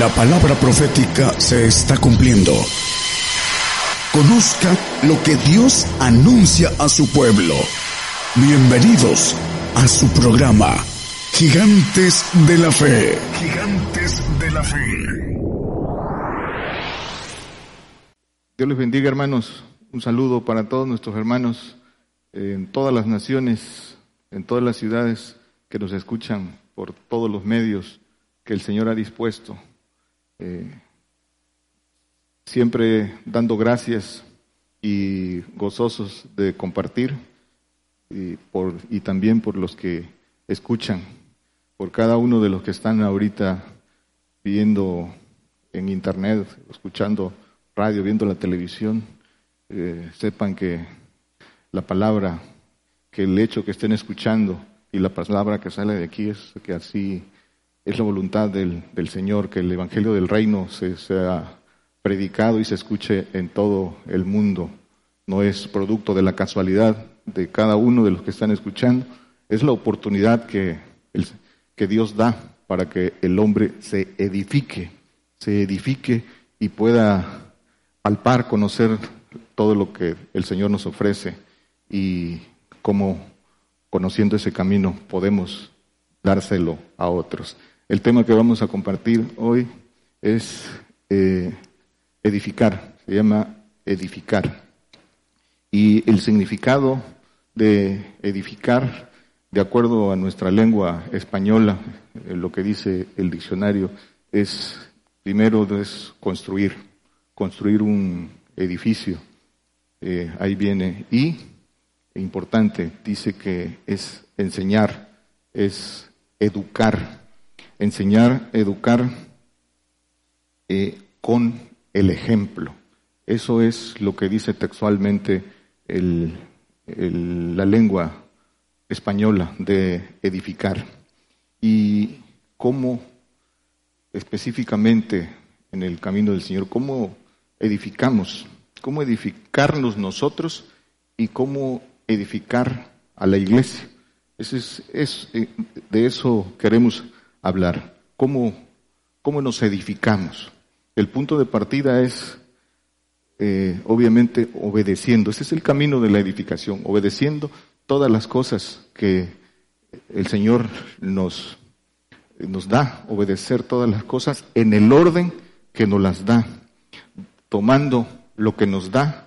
La palabra profética se está cumpliendo. Conozca lo que Dios anuncia a su pueblo. Bienvenidos a su programa, Gigantes de la Fe. Gigantes de la Fe. Dios les bendiga hermanos. Un saludo para todos nuestros hermanos en todas las naciones, en todas las ciudades que nos escuchan por todos los medios que el Señor ha dispuesto. Eh, siempre dando gracias y gozosos de compartir y, por, y también por los que escuchan, por cada uno de los que están ahorita viendo en internet, escuchando radio, viendo la televisión, eh, sepan que la palabra, que el hecho que estén escuchando y la palabra que sale de aquí es que así es la voluntad del, del Señor, que el Evangelio del Reino se sea predicado y se escuche en todo el mundo. No es producto de la casualidad de cada uno de los que están escuchando, es la oportunidad que, el, que Dios da para que el hombre se edifique, se edifique y pueda palpar, conocer todo lo que el Señor nos ofrece y cómo conociendo ese camino podemos dárselo a otros. El tema que vamos a compartir hoy es eh, edificar, se llama edificar. Y el significado de edificar, de acuerdo a nuestra lengua española, eh, lo que dice el diccionario, es, primero es construir, construir un edificio. Eh, ahí viene. Y, importante, dice que es enseñar, es educar. Enseñar, educar eh, con el ejemplo. Eso es lo que dice textualmente la lengua española de edificar. Y cómo específicamente en el camino del Señor, cómo edificamos, cómo edificarnos nosotros y cómo edificar a la iglesia. es, es, eh, de eso queremos hablar, cómo, cómo nos edificamos. El punto de partida es, eh, obviamente, obedeciendo. Ese es el camino de la edificación, obedeciendo todas las cosas que el Señor nos, nos da, obedecer todas las cosas en el orden que nos las da, tomando lo que nos da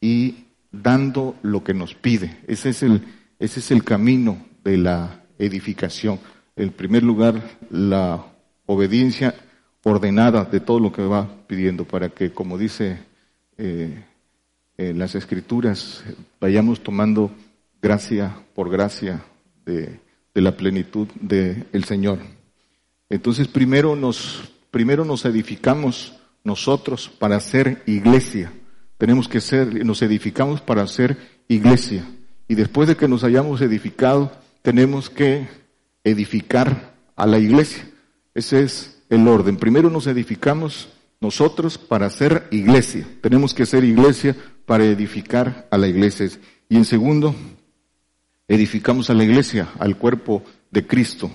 y dando lo que nos pide. Ese es el, ese es el camino de la edificación. En primer lugar, la obediencia ordenada de todo lo que va pidiendo, para que, como dice eh, en las escrituras, vayamos tomando gracia por gracia de, la plenitud del Señor. Entonces, primero nos, primero nos edificamos nosotros para ser iglesia. Tenemos que ser, nos edificamos para ser iglesia. Y después de que nos hayamos edificado, tenemos que edificar a la iglesia. Ese es el orden. Primero nos edificamos nosotros para ser iglesia. Tenemos que ser iglesia para edificar a la iglesia. Y en segundo, edificamos a la iglesia, al cuerpo de Cristo.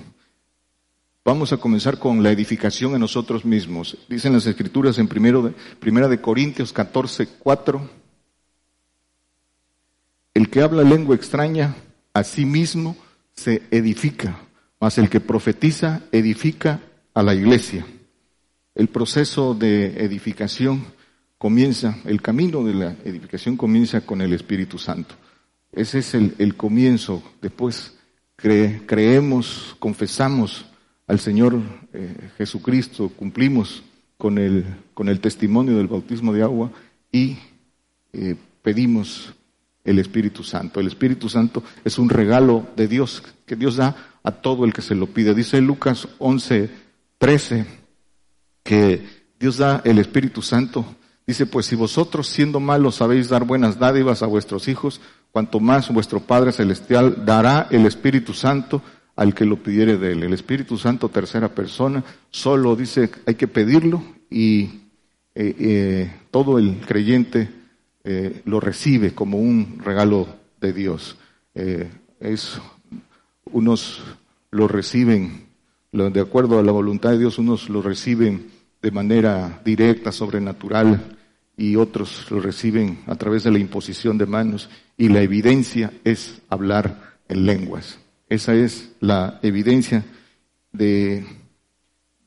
Vamos a comenzar con la edificación en nosotros mismos. Dicen las escrituras en primero de, primera de Corintios 14, 4. El que habla lengua extraña a sí mismo se edifica, mas el que profetiza edifica a la iglesia. El proceso de edificación comienza, el camino de la edificación comienza con el Espíritu Santo. Ese es el, comienzo. Después creemos, confesamos al Señor eh, Jesucristo, cumplimos con el, testimonio del bautismo de agua y eh, pedimos el Espíritu Santo. El Espíritu Santo es un regalo de Dios que Dios da a todo el que se lo pide. Dice Lucas 11, 13, que Dios da el Espíritu Santo. Dice, pues si vosotros siendo malos sabéis dar buenas dádivas a vuestros hijos, cuanto más vuestro Padre Celestial dará el Espíritu Santo al que lo pidiere de él. El Espíritu Santo, tercera persona, solo dice hay que pedirlo y eh, eh, todo el creyente eh, lo recibe como un regalo de Dios. es, unos lo reciben de acuerdo a la voluntad de Dios, unos lo reciben de manera directa, sobrenatural, y otros lo reciben a través de la imposición de manos, y la evidencia es hablar en lenguas. Esa es la evidencia de,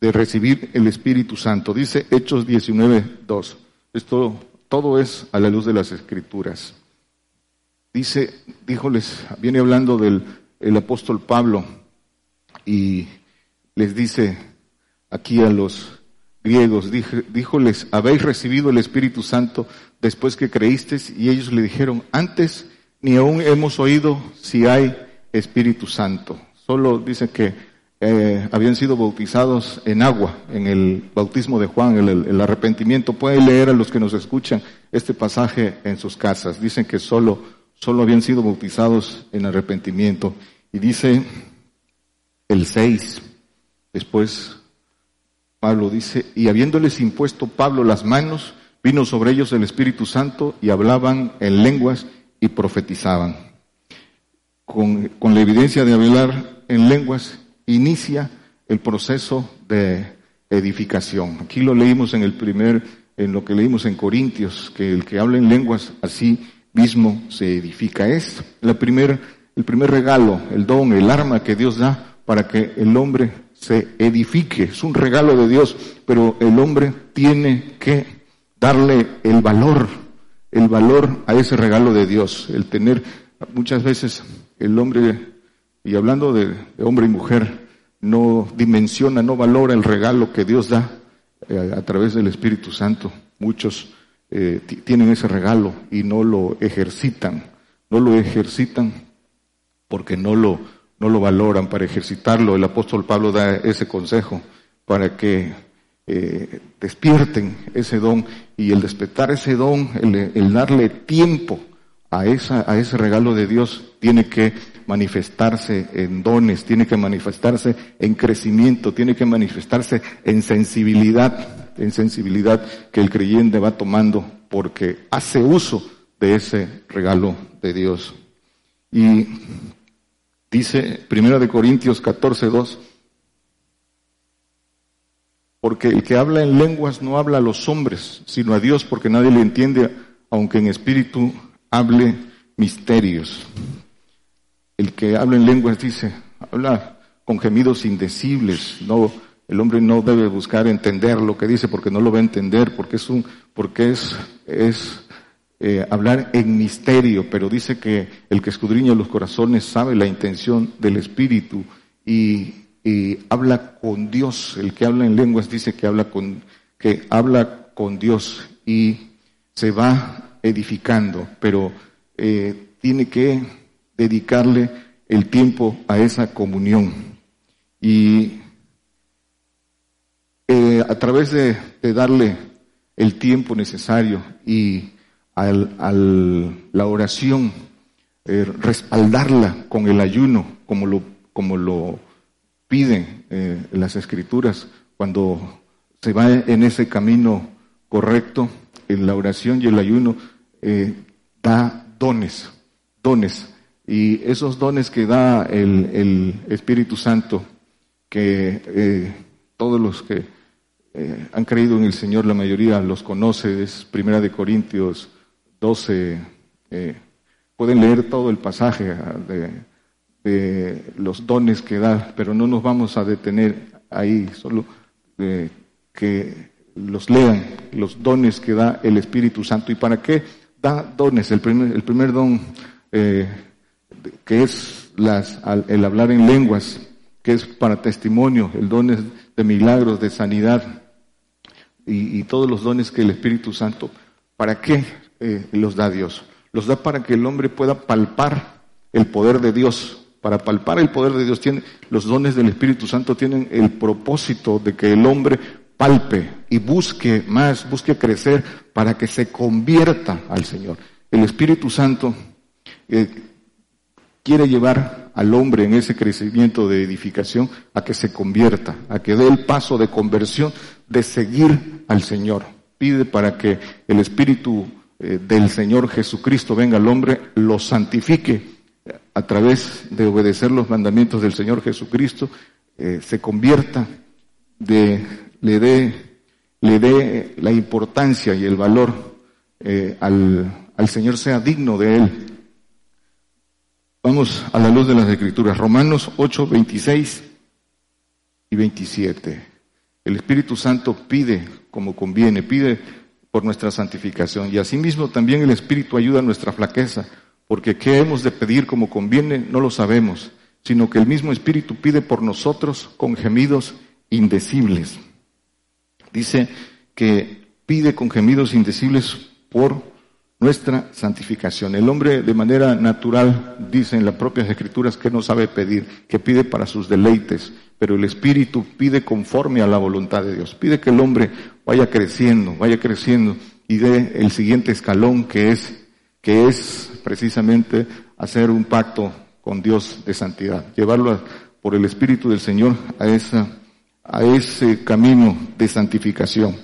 de recibir el Espíritu Santo. Dice Hechos 19, 2. Esto todo es a la luz de las Escrituras. Dice, díjoles, viene hablando del el apóstol Pablo y les dice aquí a los griegos, díjoles, habéis recibido el Espíritu Santo después que creísteis y ellos le dijeron, antes ni aún hemos oído si hay Espíritu Santo. Solo dice que eh, habían sido bautizados en agua, en el bautismo de Juan, el, el arrepentimiento. Pueden leer a los que nos escuchan este pasaje en sus casas. Dicen que solo, solo habían sido bautizados en arrepentimiento. Y dice el 6, después Pablo dice, y habiéndoles impuesto Pablo las manos, vino sobre ellos el Espíritu Santo y hablaban en lenguas y profetizaban. Con, con la evidencia de hablar en lenguas, inicia el proceso de edificación. Aquí lo leímos en el primer, en lo que leímos en Corintios, que el que habla en lenguas así mismo se edifica. Es la primer, el primer regalo, el don, el arma que Dios da para que el hombre se edifique. Es un regalo de Dios, pero el hombre tiene que darle el valor, el valor a ese regalo de Dios, el tener muchas veces el hombre, y hablando de, hombre y mujer, no dimensiona, no valora el regalo que Dios da eh, a través del Espíritu Santo. Muchos eh, tienen ese regalo y no lo ejercitan, no lo ejercitan porque no lo, no lo valoran para ejercitarlo. El apóstol Pablo da ese consejo para que eh, despierten ese don y el despertar ese don, el, darle tiempo a, esa, a ese regalo de Dios, tiene que manifestarse en dones, tiene que manifestarse en crecimiento, tiene que manifestarse en sensibilidad, en sensibilidad que el creyente va tomando porque hace uso de ese regalo de Dios. Y dice Primera de Corintios 14, 2, porque el que habla en lenguas no habla a los hombres, sino a Dios, porque nadie le entiende, aunque en espíritu hable misterios. El que habla en lenguas dice, habla con gemidos indecibles, no, el hombre no debe buscar entender lo que dice porque no lo va a entender, porque es un, porque es, es eh, hablar en misterio, pero dice que el que escudriña los corazones sabe la intención del Espíritu y habla con Dios. El que habla en lenguas dice que habla con, que habla con Dios y se va edificando, pero eh, tiene que dedicarle el tiempo a esa comunión. Y eh, a través de, darle el tiempo necesario y al, la oración, eh, respaldarla con el ayuno, como lo, como lo piden eh, las escrituras cuando se va en ese camino correcto, en la oración y el ayuno, da dones, dones. Y esos dones que da el, Espíritu Santo, que todos los que han creído en el Señor, la mayoría los conoce, es Primera de Corintios 12, pueden leer todo el pasaje ah, de, de los dones que da, pero no nos vamos a detener ahí, solo que los lean, los dones que da el Espíritu Santo. ¿Y para qué da dones? El primer, el primer don, eh, que es las, el hablar en lenguas, que es para testimonio, el don es de milagros, de sanidad, y, todos los dones que el Espíritu Santo, ¿para qué eh, los da Dios? Los da para que el hombre pueda palpar el poder de Dios para palpar el poder de Dios, tiene, los dones del Espíritu Santo tienen el propósito de que el hombre palpe y busque más, busque crecer para que se convierta al Señor. El Espíritu Santo eh, quiere llevar al hombre en ese crecimiento de edificación a que se convierta, a que dé el paso de conversión, de seguir al Señor. Pide para que el Espíritu eh, del Señor Jesucristo venga al hombre, lo santifique a través de obedecer los mandamientos del Señor Jesucristo, eh, se convierta, de, le dé le dé la importancia y el valor eh, al, al Señor, sea digno de Él. Vamos a la luz de las Escrituras. Romanos 8, 26 y 27. El Espíritu Santo pide como conviene, pide por nuestra santificación. Y asimismo también el Espíritu ayuda a nuestra flaqueza, porque qué hemos de pedir como conviene no lo sabemos, sino que el mismo Espíritu pide por nosotros con gemidos indecibles. Dice que pide con gemidos indecibles por nuestra santificación. El hombre de manera natural dice en las propias escrituras que no sabe pedir, que pide para sus deleites, pero el Espíritu pide conforme a la voluntad de Dios. Pide que el hombre vaya creciendo, vaya creciendo y dé el siguiente escalón que es, que es precisamente hacer un pacto con Dios de santidad, llevarlo por el Espíritu del Señor a esa, a ese camino de santificación.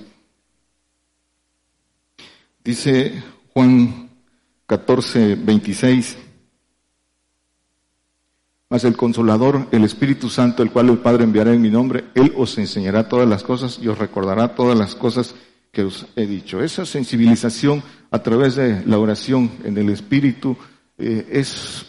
Dice Juan 14, 26. Mas el consolador, el Espíritu Santo, el cual el Padre enviará en mi nombre, Él os enseñará todas las cosas y os recordará todas las cosas que os he dicho. Esa sensibilización a través de la oración en el Espíritu eh, es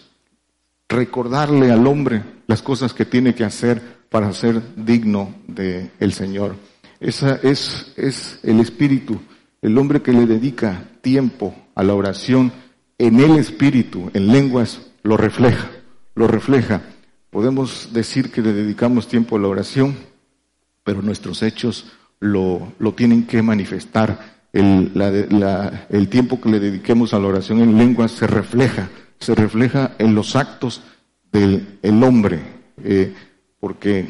recordarle al hombre las cosas que tiene que hacer para ser digno del el Señor. Esa es, es el Espíritu el hombre que le dedica tiempo a la oración en el espíritu, en lenguas, lo refleja, lo refleja. Podemos decir que le dedicamos tiempo a la oración, pero nuestros hechos lo, lo tienen que manifestar. El, tiempo que le dediquemos a la oración en lenguas se refleja, se refleja en los actos del el hombre, eh, porque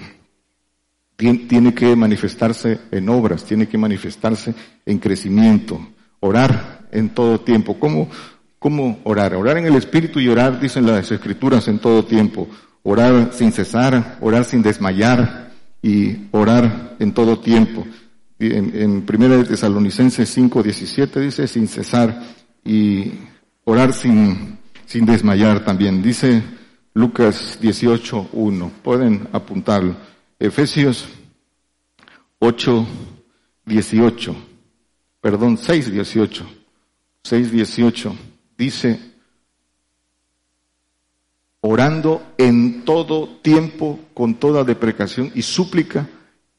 tiene que manifestarse en obras, tiene que manifestarse en crecimiento, orar en todo tiempo. ¿Cómo, cómo orar? Orar en el Espíritu y orar, dicen las Escrituras, en todo tiempo. Orar sin cesar, orar sin desmayar y orar en todo tiempo. En, en Primera de Tesalonicenses 5, 17 dice sin cesar y orar sin, sin desmayar también. Dice Lucas 18, 1. Pueden apuntarlo. Efesios 8, 18, perdón, 6, 18, 6, 18, dice, orando en todo tiempo con toda deprecación y súplica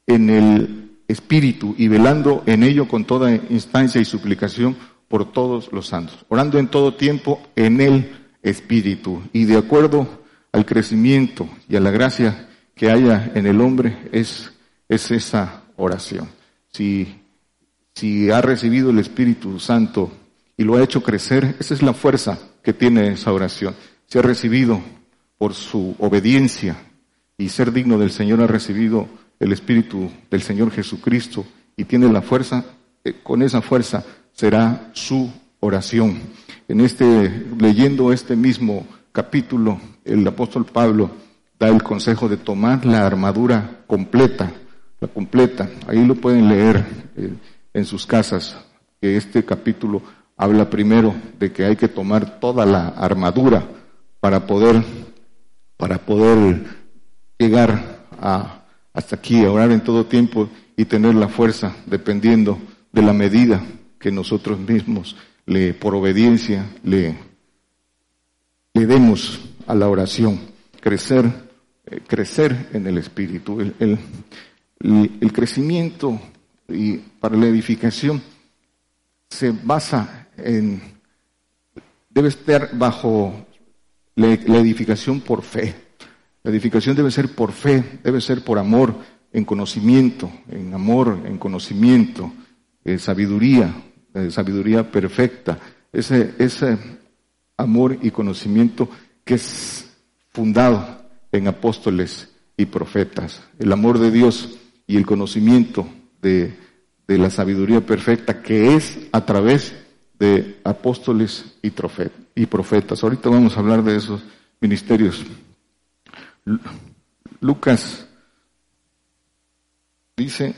en el Espíritu y velando en ello con toda instancia y suplicación por todos los santos. Orando en todo tiempo en el Espíritu y de acuerdo al crecimiento y a la gracia que haya en el hombre es, es esa oración. Si, si ha recibido el Espíritu Santo y lo ha hecho crecer, esa es la fuerza que tiene esa oración. Si ha recibido por su obediencia y ser digno del Señor, ha recibido el Espíritu del Señor Jesucristo y tiene la fuerza, eh, con esa fuerza será su oración. En este, leyendo este mismo capítulo, el apóstol Pablo da el consejo de tomar la armadura completa, la completa. Ahí lo pueden leer eh, en sus casas, que este capítulo habla primero de que hay que tomar toda la armadura para poder, para poder llegar a, hasta aquí, a orar en todo tiempo y tener la fuerza dependiendo de la medida que nosotros mismos le, por obediencia, le, le demos a la oración, crecer eh, crecer en el espíritu. El, el, crecimiento y para la edificación se basa en, debe estar bajo la, edificación por fe. La edificación debe ser por fe, debe ser por amor, en conocimiento, en amor, en conocimiento, en sabiduría, en sabiduría perfecta. Ese, ese amor y conocimiento que es fundado en apóstoles y profetas. El amor de Dios y el conocimiento de, de la sabiduría perfecta que es a través de apóstoles y, y profetas. Ahorita vamos a hablar de esos ministerios. Lucas dice,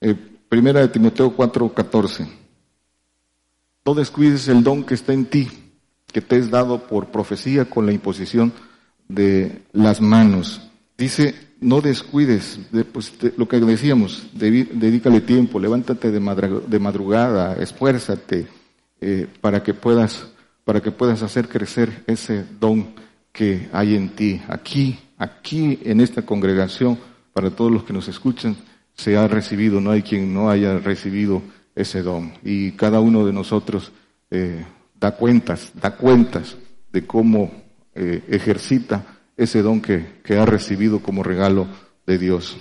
eh, primera de Timoteo 4:14, no descuides el don que está en ti, que te es dado por profecía con la imposición de las manos. Dice, no descuides, pues, lo que decíamos, dedícale tiempo, levántate de, madrugada, esfuérzate eh, para que puedas, para que puedas hacer crecer ese don que hay en ti. Aquí, aquí en esta congregación, para todos los que nos escuchan, se ha recibido, no hay quien no haya recibido ese don. Y cada uno de nosotros eh, da cuentas, da cuentas de cómo eh, ejercita ese don que, que, ha recibido como regalo de Dios.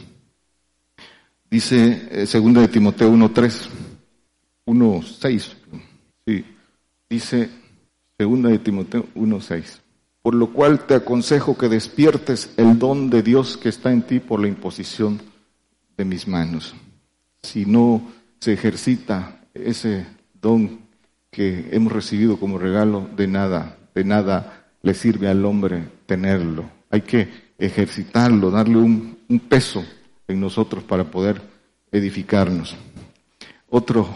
Dice eh, de Timoteo 1.3, 1.6, sí, dice segunda de Timoteo 1.6, por lo cual te aconsejo que despiertes el don de Dios que está en ti por la imposición de mis manos. Si no se ejercita ese don que hemos recibido como regalo, de nada, de nada le sirve al hombre tenerlo. Hay que ejercitarlo, darle un, peso en nosotros para poder edificarnos. Otro,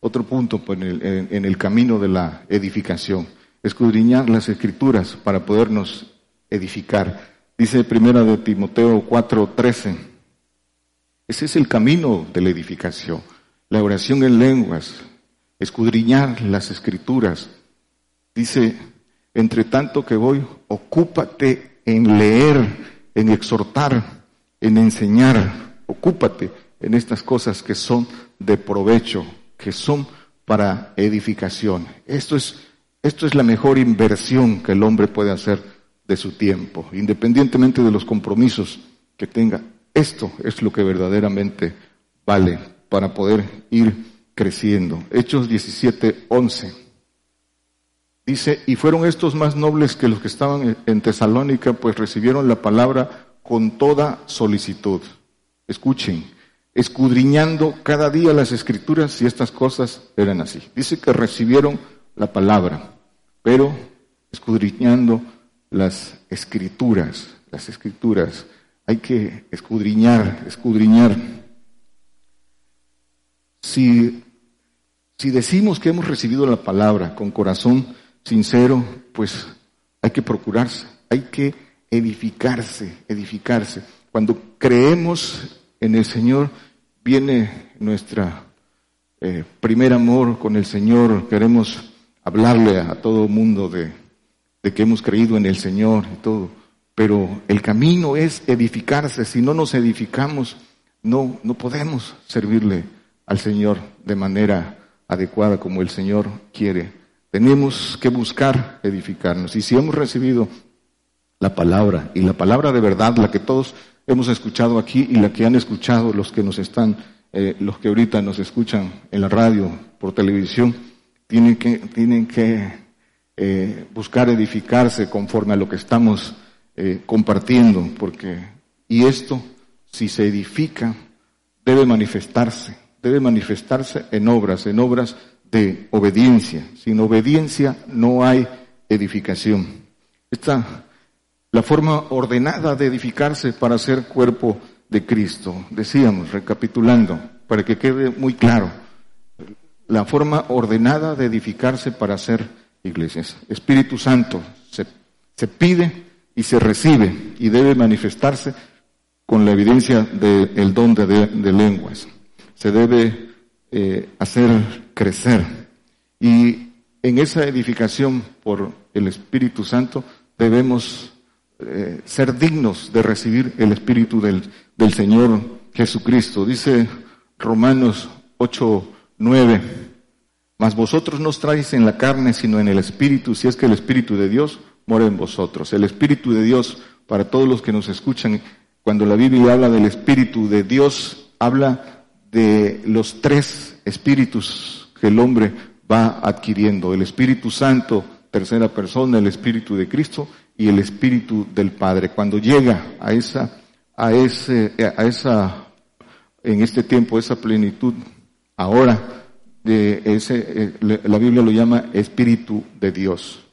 otro punto pues, en, el, camino de la edificación, escudriñar las escrituras para podernos edificar. Dice primera de Timoteo 4:13. Ese es el camino de la edificación. La oración en lenguas, escudriñar las escrituras. Dice, entre tanto que voy, ocúpate en leer, en exhortar, en enseñar, ocúpate en estas cosas que son de provecho, que son para edificación. Esto es, esto es la mejor inversión que el hombre puede hacer de su tiempo, independientemente de los compromisos que tenga. Esto es lo que verdaderamente vale para poder ir creciendo. Hechos 17, 11. Dice, y fueron estos más nobles que los que estaban en Tesalónica, pues recibieron la palabra con toda solicitud. Escuchen, escudriñando cada día las escrituras si estas cosas eran así. Dice que recibieron la palabra, pero escudriñando las escrituras, las escrituras. Hay que escudriñar, escudriñar. Si si decimos que hemos recibido la palabra con corazón sincero, pues hay que procurarse, hay que edificarse, edificarse. Cuando creemos en el Señor, viene nuestra eh, primer amor con el Señor, queremos hablarle a, todo el mundo de, de que hemos creído en el Señor y todo. Pero el camino es edificarse. Si no nos edificamos, no, no podemos servirle al Señor de manera adecuada como el Señor quiere. Tenemos que buscar edificarnos. Y si hemos recibido la palabra, y la palabra de verdad, la que todos hemos escuchado aquí y la que han escuchado los que nos están, eh, los que ahorita nos escuchan en la radio, por televisión, tienen que, tienen que eh, buscar edificarse conforme a lo que estamos eh, compartiendo, porque, y esto, si se edifica, debe manifestarse debe manifestarse en obras, en obras de obediencia. Sin obediencia no hay edificación. Esta, la forma ordenada de edificarse para ser cuerpo de Cristo. Decíamos, recapitulando, para que quede muy claro, la forma ordenada de edificarse para ser iglesias. Espíritu Santo se, se pide y se recibe y debe manifestarse con la evidencia del don de lenguas se debe eh, hacer crecer. Y en esa edificación por el Espíritu Santo debemos eh, ser dignos de recibir el Espíritu del, del Señor Jesucristo. Dice Romanos 8, 9, mas vosotros no os traéis en la carne, sino en el Espíritu, si es que el Espíritu de Dios mora en vosotros. El Espíritu de Dios, para todos los que nos escuchan, cuando la Biblia habla del Espíritu de Dios, habla de los tres espíritus que el hombre va adquiriendo. El Espíritu Santo, tercera persona, el Espíritu de Cristo y el Espíritu del Padre. Cuando llega a esa, a ese, a esa, en este tiempo, esa plenitud, ahora, de ese, eh, la Biblia lo llama Espíritu de Dios.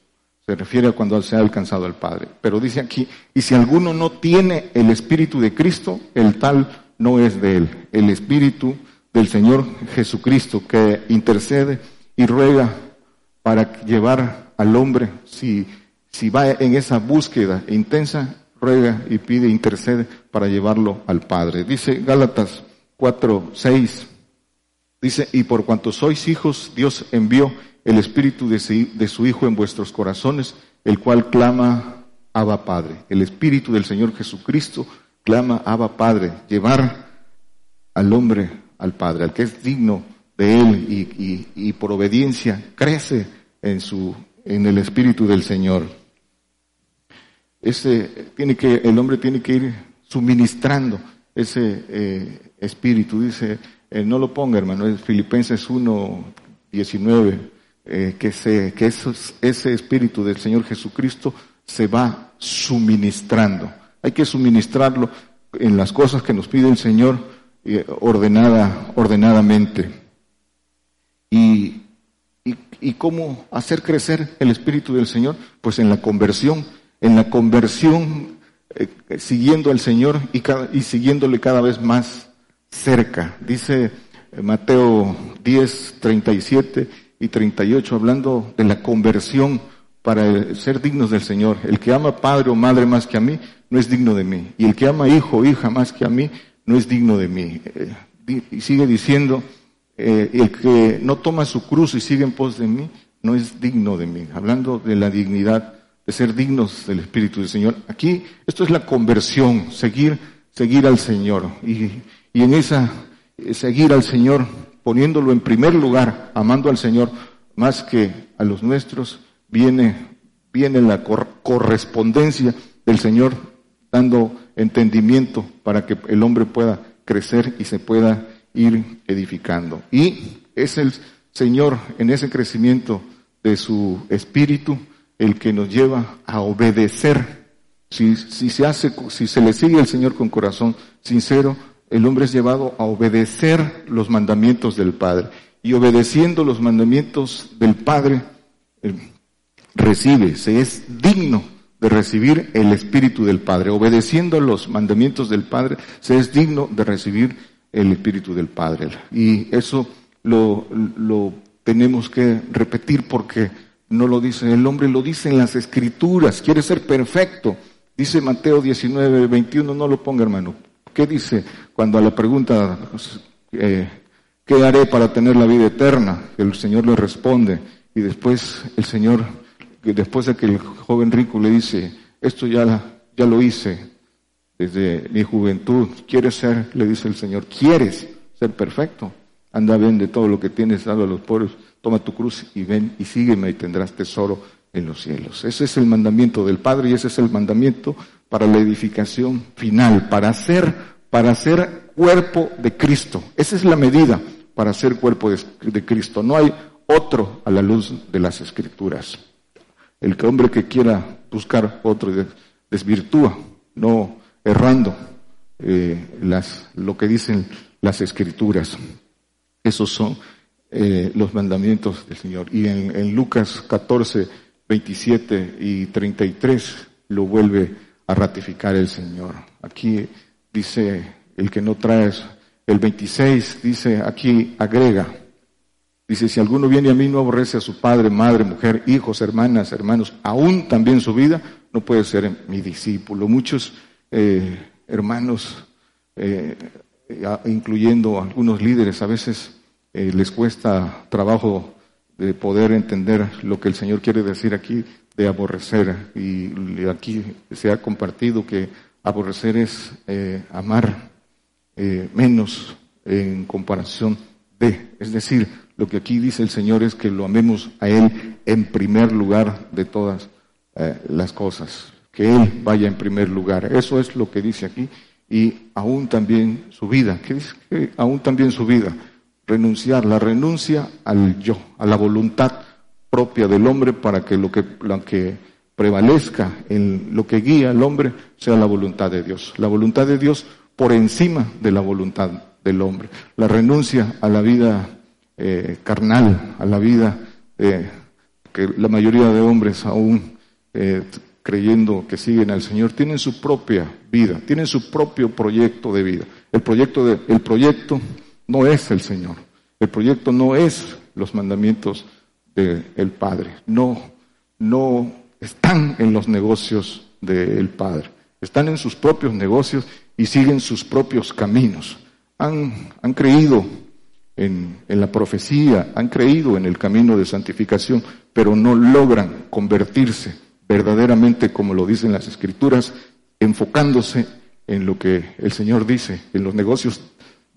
Se refiere a cuando se ha alcanzado al Padre. Pero dice aquí, y si alguno no tiene el Espíritu de Cristo, el tal no es de él. El Espíritu del Señor Jesucristo que intercede y ruega para llevar al hombre, si, si va en esa búsqueda intensa, ruega y pide, intercede para llevarlo al Padre. Dice Gálatas 4, 6, dice, y por cuanto sois hijos, Dios envió el Espíritu de su Hijo en vuestros corazones, el cual clama, Abba Padre. El Espíritu del Señor Jesucristo clama, Abba Padre, llevar al hombre al Padre, al que es digno de Él y, y por obediencia crece en su, en el Espíritu del Señor. Ese, tiene que, el hombre tiene que ir suministrando ese eh, espíritu. Dice, eh, no lo ponga hermano, es Filipenses 1, 19, eh, que, se, que ese espíritu del Señor Jesucristo se va suministrando. Hay que suministrarlo en las cosas que nos pide el Señor ordenada, ordenadamente. Y ¿Y cómo hacer crecer el Espíritu del Señor? Pues en la conversión, en la conversión eh, siguiendo al Señor y, y, siguiéndole cada vez más cerca. Dice eh, Mateo 10, 37 y 38, hablando de la conversión para ser dignos del Señor. El que ama padre o madre más que a mí, no es digno de mí. Y el que ama hijo o hija más que a mí, no es digno de mí. Eh, y sigue diciendo, eh, el que no toma su cruz y sigue en pos de mí, no es digno de mí. Hablando de la dignidad de ser dignos del Espíritu del Señor. Aquí, esto es la conversión, seguir, seguir al Señor. Y, y en esa, eh, seguir al Señor, poniéndolo en primer lugar, amando al Señor, más que a los nuestros, viene, viene la correspondencia del Señor dando entendimiento para que el hombre pueda crecer y se pueda ir edificando. Y es el Señor en ese crecimiento de su espíritu el que nos lleva a obedecer. Si, si se hace, si se le sigue al Señor con corazón sincero, el hombre es llevado a obedecer los mandamientos del Padre. Y obedeciendo los mandamientos del Padre, recibe, se es digno de recibir el Espíritu del Padre. Obedeciendo los mandamientos del Padre, se es digno de recibir el Espíritu del Padre. Y eso lo, lo tenemos que repetir porque no lo dice el hombre, lo dice en las Escrituras, quiere ser perfecto. Dice Mateo 19, 21, no lo ponga hermano. ¿Qué dice cuando a la pregunta, eh, ¿qué haré para tener la vida eterna? El Señor le responde y después el Señor, después de que el joven rico le dice, esto ya, lo hice, desde mi juventud. ¿Quieres ser? Le dice el Señor. ¿Quieres ser perfecto? Anda, de todo lo que tienes, dalo a los pobres. Toma tu cruz y ven y sígueme y tendrás tesoro en los cielos. Ese es el mandamiento del Padre y ese es el mandamiento para la edificación final, para ser, para ser cuerpo de Cristo. Esa es la medida para ser cuerpo de, Cristo. No hay otro a la luz de las Escrituras. El hombre que quiera buscar otro desvirtúa, no errando eh, las, lo que dicen las escrituras. Esos son eh, los mandamientos del Señor. Y en, en, Lucas 14, 27 y 33 lo vuelve a ratificar el Señor. Aquí dice el que no traes, el 26 dice, aquí agrega, dice, si alguno viene a mí no aborrece a su padre, madre, mujer, hijos, hermanas, hermanos, aún también su vida, no puede ser mi discípulo. Muchos eh, hermanos, eh, incluyendo algunos líderes, a veces eh, les cuesta trabajo de poder entender lo que el Señor quiere decir aquí de aborrecer. Y aquí se ha compartido que aborrecer es amar menos en comparación de. Es decir, lo que aquí dice el Señor es que lo amemos a Él en primer lugar de todas las cosas que Él vaya en primer lugar. Eso es lo que dice aquí. Y aún también su vida. ¿Qué dice? aún también su vida. Renunciar, la renuncia al yo, a la voluntad propia del hombre para que lo que, lo que prevalezca en lo que guía al hombre sea la voluntad de Dios. La voluntad de Dios por encima de la voluntad del hombre. La renuncia a la vida eh, carnal, a la vida eh, que la mayoría de hombres aún eh, creyendo que siguen al Señor, tienen su propia vida, tienen su propio proyecto de vida. El proyecto, de, el proyecto no es el Señor, el proyecto no es los mandamientos del Padre, no, no están en los negocios del Padre. están en sus propios negocios y siguen sus propios caminos. Han, han creído en, en, la profecía, han creído en el camino de santificación, pero no logran convertirse verdaderamente, como lo dicen las escrituras, enfocándose en lo que el Señor dice, en los negocios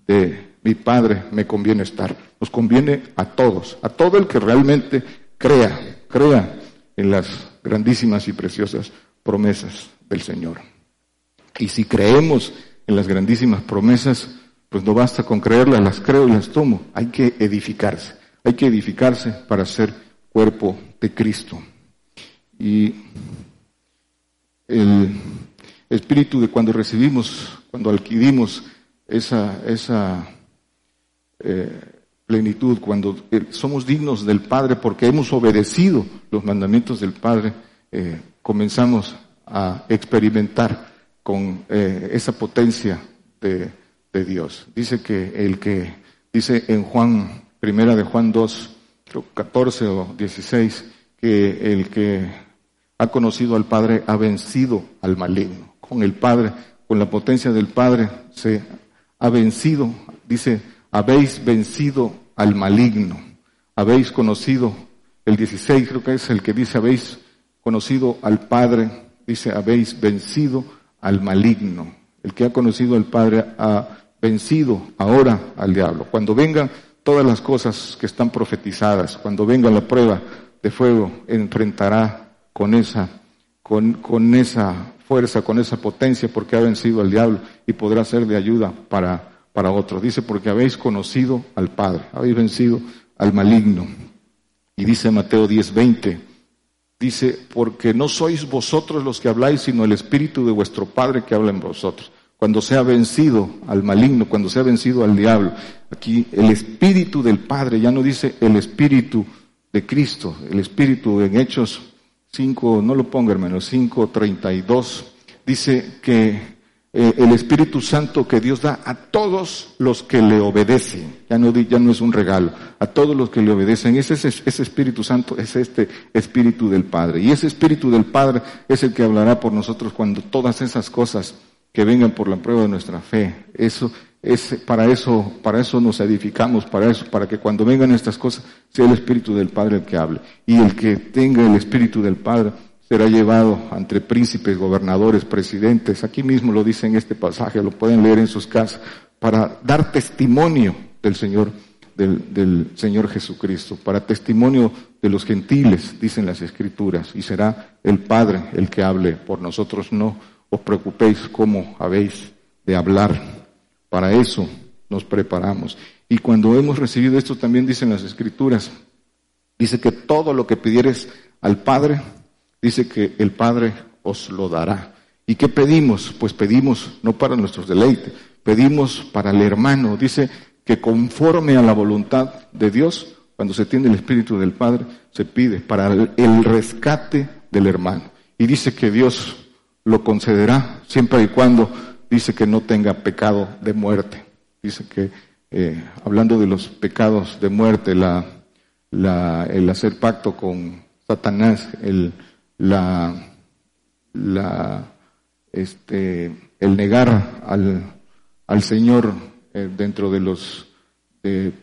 de mi Padre me conviene estar. Nos conviene a todos, a todo el que realmente crea, crea en las grandísimas y preciosas promesas del Señor. Y si creemos en las grandísimas promesas, pues no basta con creerlas, las creo y las tomo. Hay que edificarse, hay que edificarse para ser cuerpo de Cristo. Y el espíritu de cuando recibimos, cuando adquirimos esa, eh, plenitud, cuando eh, somos dignos del Padre porque hemos obedecido los mandamientos del Padre, eh, comenzamos a experimentar con esa potencia de, Dios. Dice que el que, dice en Juan, primera de Juan 2, 14 o 16, que el que ha conocido al Padre ha vencido al maligno. Con el Padre, con la potencia del Padre, se ha vencido, dice, habéis vencido al maligno, habéis conocido, el 16 creo que es el que dice, habéis conocido al Padre, dice, habéis vencido al maligno. El que ha conocido al Padre ha vencido ahora al diablo. Cuando vengan todas las cosas que están profetizadas, cuando venga la prueba de fuego, enfrentará con esa, con, con esa fuerza, con esa potencia, porque ha vencido al diablo y podrá ser de ayuda para, para otros. Dice, porque habéis conocido al Padre, habéis vencido al maligno. Y dice Mateo 10:20, dice, porque no sois vosotros los que habláis, sino el Espíritu de vuestro Padre que habla en vosotros. Cuando se ha vencido al maligno, cuando se ha vencido al diablo, aquí el Espíritu del Padre, ya no dice el Espíritu de Cristo, el Espíritu en Hechos 5, no lo ponga hermano, 5.32, dice que eh, el Espíritu Santo que Dios da a todos los que le obedecen, ya no, ya no es un regalo, a todos los que le obedecen, ese, ese, ese Espíritu Santo es este Espíritu del Padre. Y ese Espíritu del Padre es el que hablará por nosotros cuando todas esas cosas que vengan por la prueba de nuestra fe, eso es, para eso, para eso nos edificamos, para eso, para que cuando vengan estas cosas sea el Espíritu del Padre el que hable. Y el que tenga el Espíritu del Padre será llevado entre príncipes, gobernadores, presidentes. Aquí mismo lo dice en este pasaje, lo pueden leer en sus casas, para dar testimonio del Señor, del, del Señor Jesucristo, para testimonio de los gentiles, dicen las Escrituras, y será el Padre el que hable por nosotros. No os preocupéis cómo habéis de hablar para eso nos preparamos. Y cuando hemos recibido esto, también dicen las escrituras, dice que todo lo que pidieres al Padre, dice que el Padre os lo dará. ¿Y qué pedimos? Pues pedimos no para nuestros deleites, pedimos para el hermano. Dice que conforme a la voluntad de Dios, cuando se tiene el Espíritu del Padre, se pide para el rescate del hermano. Y dice que Dios lo concederá siempre y cuando dice que no tenga pecado de muerte. Dice que, eh, hablando de los pecados de muerte, la, la, el hacer pacto con Satanás, el, la, la, este, el negar al, al Señor eh, dentro de los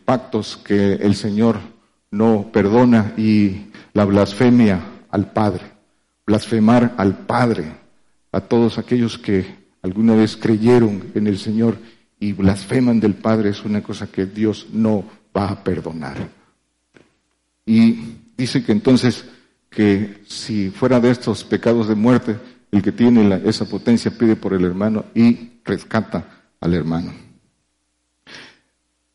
pactos que el Señor no perdona y la blasfemia al Padre, blasfemar al Padre, a todos aquellos que alguna vez creyeron en el Señor y blasfeman del Padre, es una cosa que Dios no va a perdonar. Y dice que entonces que si fuera de estos pecados de muerte, el que tiene esa potencia pide por el hermano y rescata al hermano.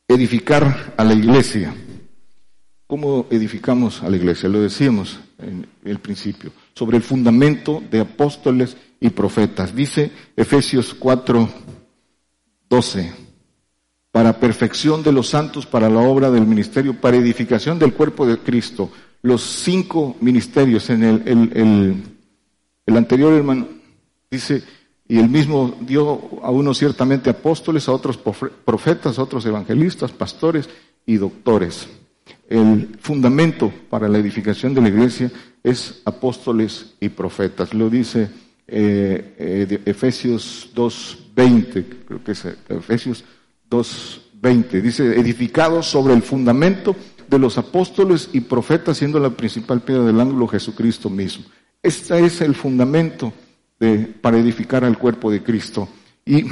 Edificar a la iglesia. ¿Cómo edificamos a la iglesia? Lo decíamos en el principio, sobre el fundamento de apóstoles y profetas. Dice Efesios 4, 12, para perfección de los santos, para la obra del ministerio, para edificación del cuerpo de Cristo. Los cinco ministerios en el, el, el, anterior hermano dice, y el mismo dio a unos ciertamente apóstoles, a otros profetas, a otros evangelistas, pastores y doctores. El fundamento para la edificación de la iglesia es apóstoles y profetas. Lo dice eh, eh, Efesios 2.20, creo que es Efesios 2.20, dice, edificado sobre el fundamento de los apóstoles y profetas, siendo la principal piedra del ángulo Jesucristo mismo. Este es el fundamento de, para edificar al cuerpo de Cristo. Y,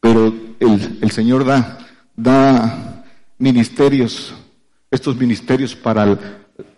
pero el, el Señor da, da ministerios, estos ministerios para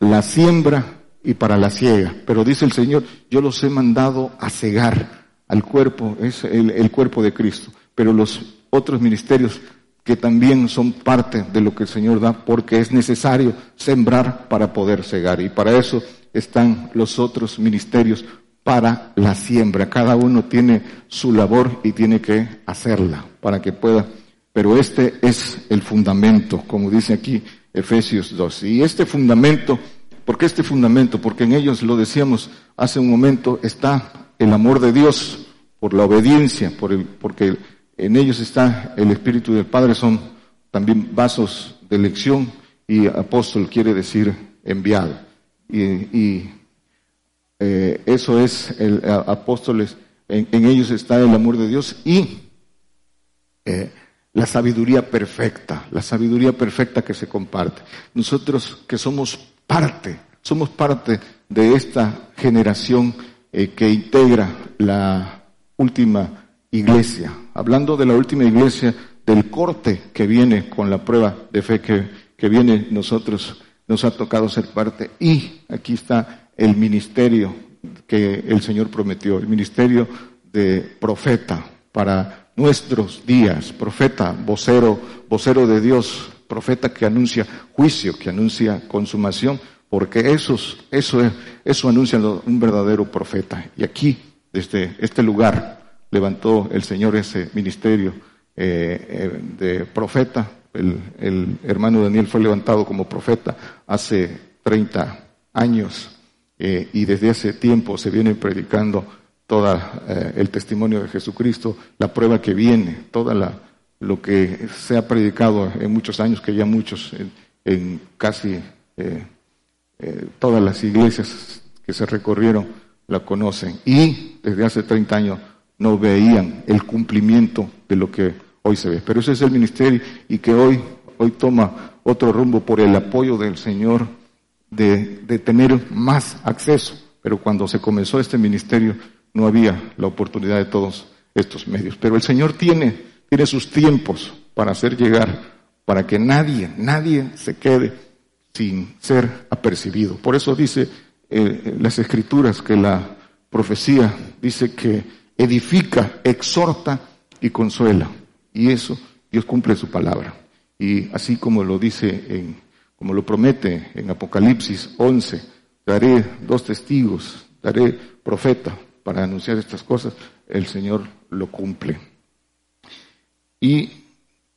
la siembra y para la ciega. Pero dice el Señor, yo los he mandado a cegar al cuerpo, es el, cuerpo de Cristo. Pero los otros ministerios que también son parte de lo que el Señor da, porque es necesario sembrar para poder cegar. Y para eso están los otros ministerios para la siembra. Cada uno tiene su labor y tiene que hacerla para que pueda. Pero este es el fundamento, como dice aquí Efesios 2. Y este fundamento ¿Por qué este fundamento? Porque en ellos, lo decíamos hace un momento, está el amor de Dios por la obediencia, por el, porque en ellos está el Espíritu del Padre, son también vasos de elección y apóstol quiere decir enviado. Y, eh, eso es el apóstoles, en, ellos está el amor de Dios y eh, la sabiduría perfecta, la sabiduría perfecta que se comparte. Nosotros que somos parte, somos parte de esta generación eh, que integra la última iglesia. Hablando de la última iglesia, del corte que viene con la prueba de fe que, que viene, nosotros nos ha tocado ser parte. Y aquí está el ministerio que el Señor prometió, el ministerio de profeta para nuestros días, profeta, vocero, vocero de Dios, profeta que anuncia juicio, que anuncia consumación, porque esos, eso, eso anuncia un verdadero profeta. Y aquí, desde este lugar, levantó el Señor ese ministerio eh, eh, de profeta. El, hermano Daniel fue levantado como profeta hace 30 años eh, y desde ese tiempo se viene predicando todo el testimonio de Jesucristo, la prueba que viene, toda la lo que se ha predicado en muchos años, que ya muchos, en, casi eh, eh, todas las iglesias que se recorrieron la conocen. Y desde hace 30 años no veían el cumplimiento de lo que hoy se ve. Pero ese es el ministerio y que hoy, hoy toma otro rumbo por el apoyo del Señor de, de tener más acceso. Pero cuando se comenzó este ministerio no había la oportunidad de todos estos medios. Pero el Señor tiene sus tiempos para hacer llegar, para que nadie, nadie se quede sin ser apercibido. Por eso dice eh, las escrituras que la profecía dice que edifica, exhorta y consuela. Y eso Dios cumple su palabra. Y así como lo dice en, como lo promete en Apocalipsis 11, daré dos testigos, daré profeta para anunciar estas cosas, el Señor lo cumple y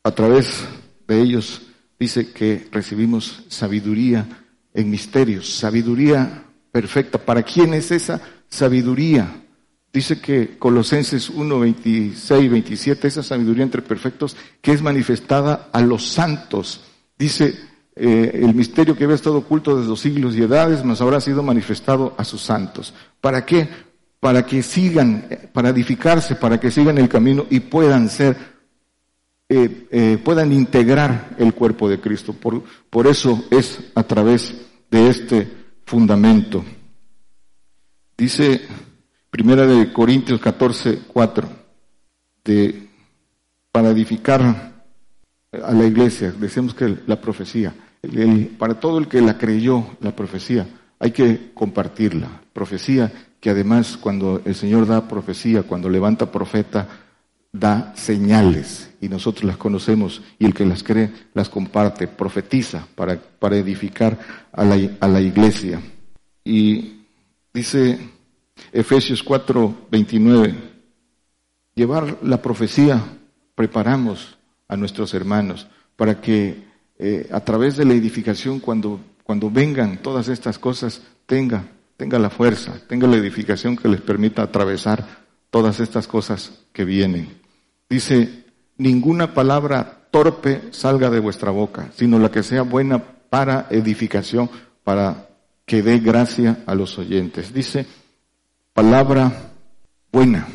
a través de ellos dice que recibimos sabiduría en misterios, sabiduría perfecta. ¿Para quién es esa sabiduría? Dice que Colosenses 1, 26, 27, esa sabiduría entre perfectos que es manifestada a los santos. Dice eh, el misterio que había estado oculto desde los siglos y edades, mas ahora ha sido manifestado a sus santos. ¿Para qué? Para que sigan, para edificarse, para que sigan el camino y puedan ser eh, eh, puedan integrar el cuerpo de Cristo. Por, por eso es a través de este fundamento. Dice Primera de Corintios 14, 4, de, para edificar a la iglesia, decimos que la profecía, para todo el que la creyó, la profecía, hay que compartirla. Profecía que además cuando el Señor da profecía, cuando levanta profeta, da señales y nosotros las conocemos y el que las cree las comparte, profetiza para, para edificar a la, a la iglesia. Y dice Efesios 4, 29, llevar la profecía, preparamos a nuestros hermanos para que eh, a través de la edificación, cuando, cuando vengan todas estas cosas, tenga, tenga la fuerza, tenga la edificación que les permita atravesar todas estas cosas que vienen. Dice, ninguna palabra torpe salga de vuestra boca, sino la que sea buena para edificación, para que dé gracia a los oyentes. Dice, palabra buena,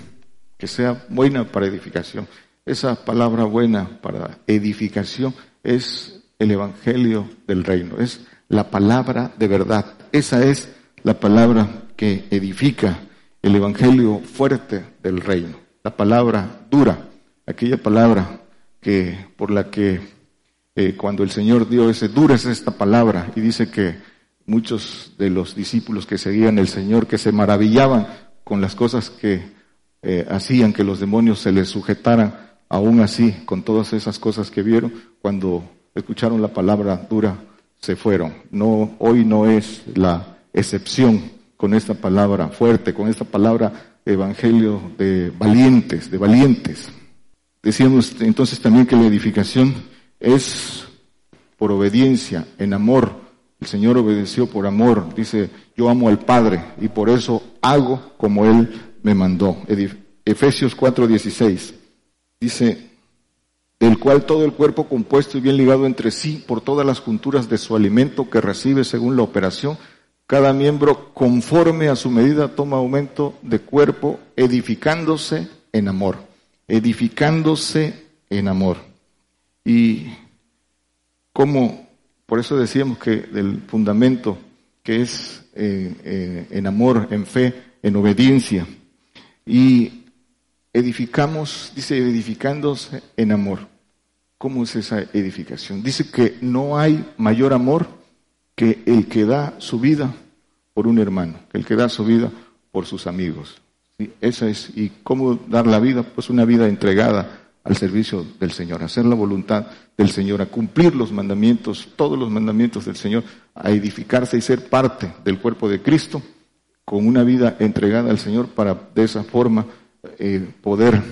que sea buena para edificación. Esa palabra buena para edificación es el Evangelio del Reino, es la palabra de verdad. Esa es la palabra que edifica el Evangelio fuerte del Reino, la palabra dura, aquella palabra que por la que eh, cuando el Señor dio ese dura es esta palabra y dice que muchos de los discípulos que seguían el Señor que se maravillaban con las cosas que eh, hacían que los demonios se les sujetaran aún así, con todas esas cosas que vieron, cuando escucharon la palabra dura, se fueron. No, hoy no es la excepción con esta palabra fuerte, con esta palabra evangelio de valientes, de valientes. Decíamos entonces también que la edificación es por obediencia, en amor. El Señor obedeció por amor. Dice, yo amo al Padre y por eso hago como Él me mandó. Efesios 4:16. Dice, del cual todo el cuerpo compuesto y bien ligado entre sí por todas las junturas de su alimento que recibe según la operación, cada miembro conforme a su medida toma aumento de cuerpo, edificándose en amor, edificándose en amor. Y como, por eso decíamos que del fundamento que es eh, eh, en amor, en fe, en obediencia, y edificamos, dice, edificándose en amor. ¿Cómo es esa edificación? Dice que no hay mayor amor que el que da su vida por un hermano, que el que da su vida por sus amigos. Esa es, ¿y cómo dar la vida? Pues una vida entregada al servicio del Señor, hacer la voluntad del Señor, a cumplir los mandamientos, todos los mandamientos del Señor, a edificarse y ser parte del cuerpo de Cristo, con una vida entregada al Señor para de esa forma eh, poder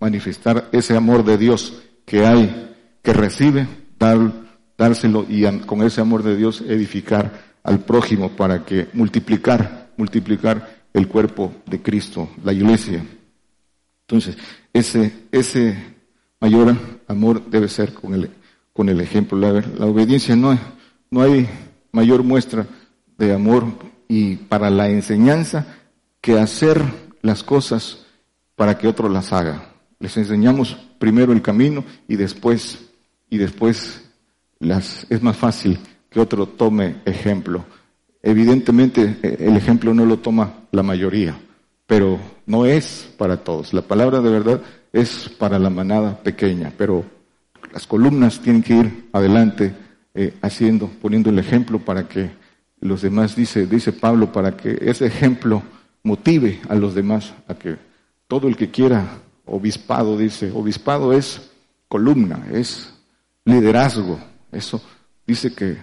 manifestar ese amor de Dios que hay, que recibe, dar, dárselo y con ese amor de Dios edificar al prójimo para que multiplicar, multiplicar el cuerpo de Cristo, la iglesia. Entonces, ese, ese mayor amor debe ser con el, con el ejemplo. La, la obediencia no, no hay mayor muestra de amor y para la enseñanza que hacer las cosas para que otro las haga. Les enseñamos primero el camino y después, y después las, es más fácil que otro tome ejemplo. Evidentemente eh, el ejemplo no lo toma la mayoría, pero no es para todos. La palabra de verdad es para la manada pequeña, pero las columnas tienen que ir adelante eh, haciendo, poniendo el ejemplo para que los demás, dice, dice Pablo, para que ese ejemplo motive a los demás a que todo el que quiera obispado, dice, obispado es columna, es liderazgo. Eso dice que eh,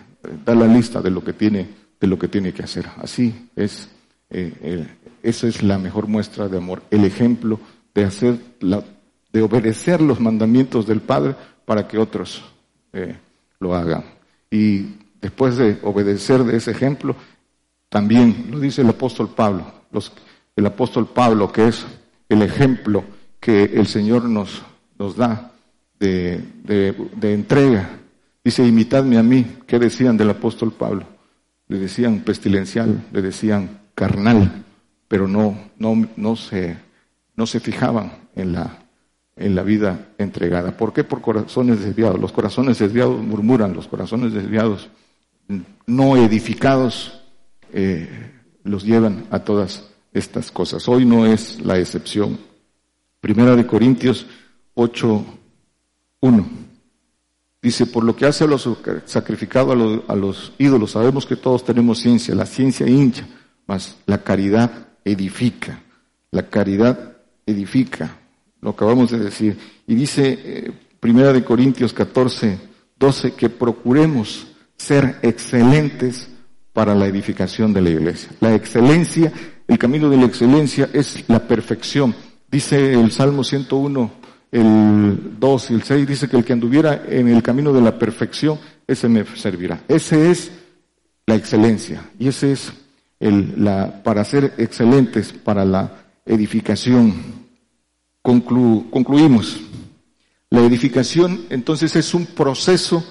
da la lista de lo que tiene, de lo que tiene que hacer. Así es, eh, esa es la mejor muestra de amor, el ejemplo de hacer, la, de obedecer los mandamientos del Padre para que otros eh, lo hagan. Y después de obedecer de ese ejemplo, también lo dice el apóstol Pablo, los, el apóstol Pablo que es el ejemplo que el Señor nos, nos da de, de, entrega. Dice, imitadme a mí. ¿Qué decían del apóstol Pablo? Le decían pestilencial, le decían carnal, pero no, no, no, se, no se fijaban en la, en la vida entregada. ¿Por qué? Por corazones desviados. Los corazones desviados murmuran, los corazones desviados no edificados eh, los llevan a todas estas cosas. Hoy no es la excepción. Primera de Corintios 8, 1. Dice, por lo que hace a los sacrificados a los, ídolos, sabemos que todos tenemos ciencia, la ciencia hincha, mas la caridad edifica, la caridad edifica, lo acabamos de decir. Y dice eh, Primera de Corintios 14, 12, que procuremos ser excelentes para la edificación de la iglesia. La excelencia el camino de la excelencia es la perfección. Dice el Salmo 101, el 2 y el 6, dice que el que anduviera en el camino de la perfección, ese me servirá. Ese es la excelencia y ese es el, la, para ser excelentes para la edificación. concluimos. La edificación entonces es un proceso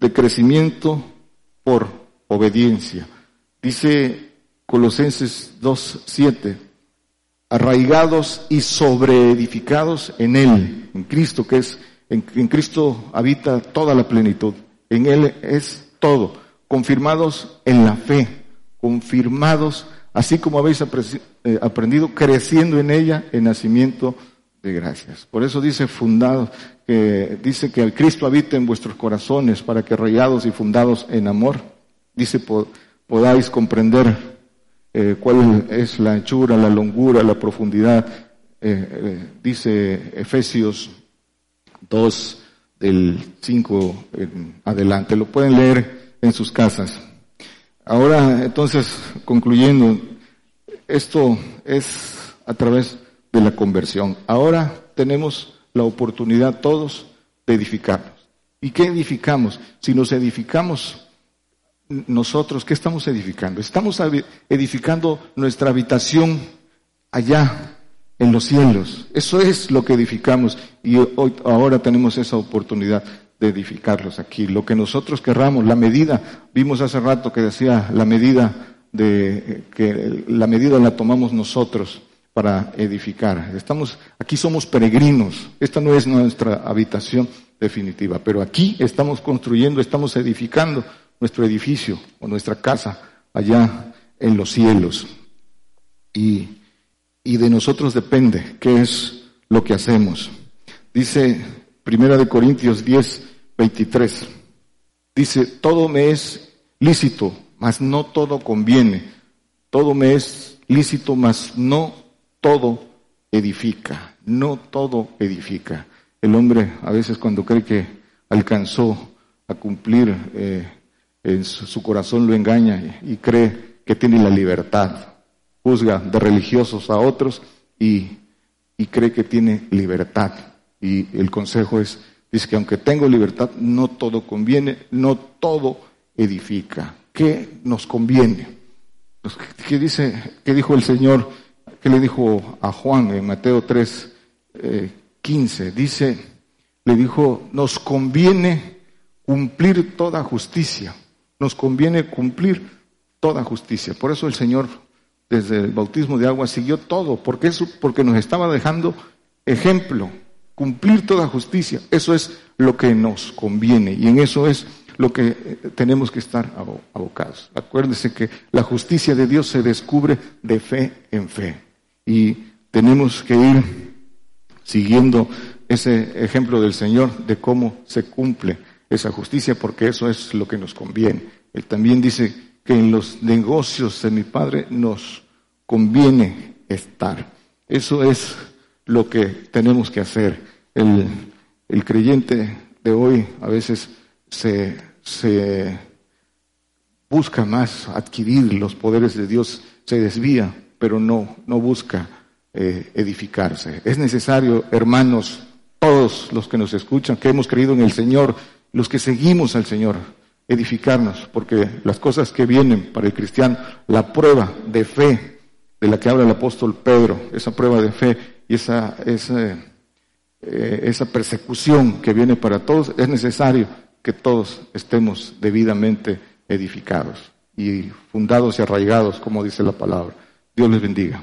de crecimiento por obediencia. Dice Colosenses 2.7. arraigados y sobreedificados en Él, en Cristo, que es, en, Cristo habita toda la plenitud, en Él es todo, confirmados en la fe, confirmados, así como habéis eh, aprendido, creciendo en ella en nacimiento de gracias. Por eso dice fundado, que dice que el Cristo habita en vuestros corazones para que arraigados y fundados en amor, dice podáis comprender eh, cuál es la anchura, la longura, la profundidad. Eh, eh, dice Efesios 2 del 5 en adelante. Lo pueden leer en sus casas. Ahora, entonces, concluyendo, esto es a través de la conversión. Ahora tenemos la oportunidad todos de edificarnos. ¿Y qué edificamos? Si nos edificamos nosotros, ¿qué estamos edificando? Estamos edificando nuestra habitación allá en los cielos. Eso es lo que edificamos y hoy, ahora tenemos esa oportunidad de edificarlos aquí. Lo que nosotros querramos, la medida, vimos hace rato que decía la medida de que la medida la tomamos nosotros para edificar. Estamos aquí somos peregrinos. Esta no es nuestra habitación definitiva, pero aquí estamos construyendo, estamos edificando nuestro edificio o nuestra casa allá en los cielos. Y, y de nosotros depende qué es lo que hacemos. Dice Primera de Corintios 10, 23. Dice, todo me es lícito, mas no todo conviene. Todo me es lícito, mas no todo edifica. No todo edifica. El hombre a veces cuando cree que alcanzó a cumplir eh, en su corazón lo engaña y cree que tiene la libertad. Juzga de religiosos a otros y, y cree que tiene libertad. Y el consejo es, dice que aunque tengo libertad, no todo conviene, no todo edifica. ¿Qué nos conviene? Pues, ¿Qué dice, qué dijo el Señor? ¿Qué le dijo a Juan en Mateo 3, 15? Eh, dice, le dijo, nos conviene cumplir toda justicia nos conviene cumplir toda justicia. Por eso el Señor, desde el bautismo de agua, siguió todo, porque, eso, porque nos estaba dejando ejemplo, cumplir toda justicia. Eso es lo que nos conviene y en eso es lo que eh, tenemos que estar abocados. Acuérdense que la justicia de Dios se descubre de fe en fe y tenemos que ir siguiendo ese ejemplo del Señor de cómo se cumple esa justicia porque eso es lo que nos conviene. Él también dice que en los negocios de mi Padre nos conviene estar. Eso es lo que tenemos que hacer. El, el creyente de hoy a veces se, se busca más adquirir los poderes de Dios, se desvía, pero no, no busca eh, edificarse. Es necesario, hermanos, todos los que nos escuchan, que hemos creído en el Señor, los que seguimos al Señor, edificarnos, porque las cosas que vienen para el cristiano, la prueba de fe de la que habla el apóstol Pedro, esa prueba de fe y esa, esa, eh, persecución que viene para todos, es necesario que todos estemos debidamente edificados y fundados y arraigados, como dice la palabra. Dios les bendiga.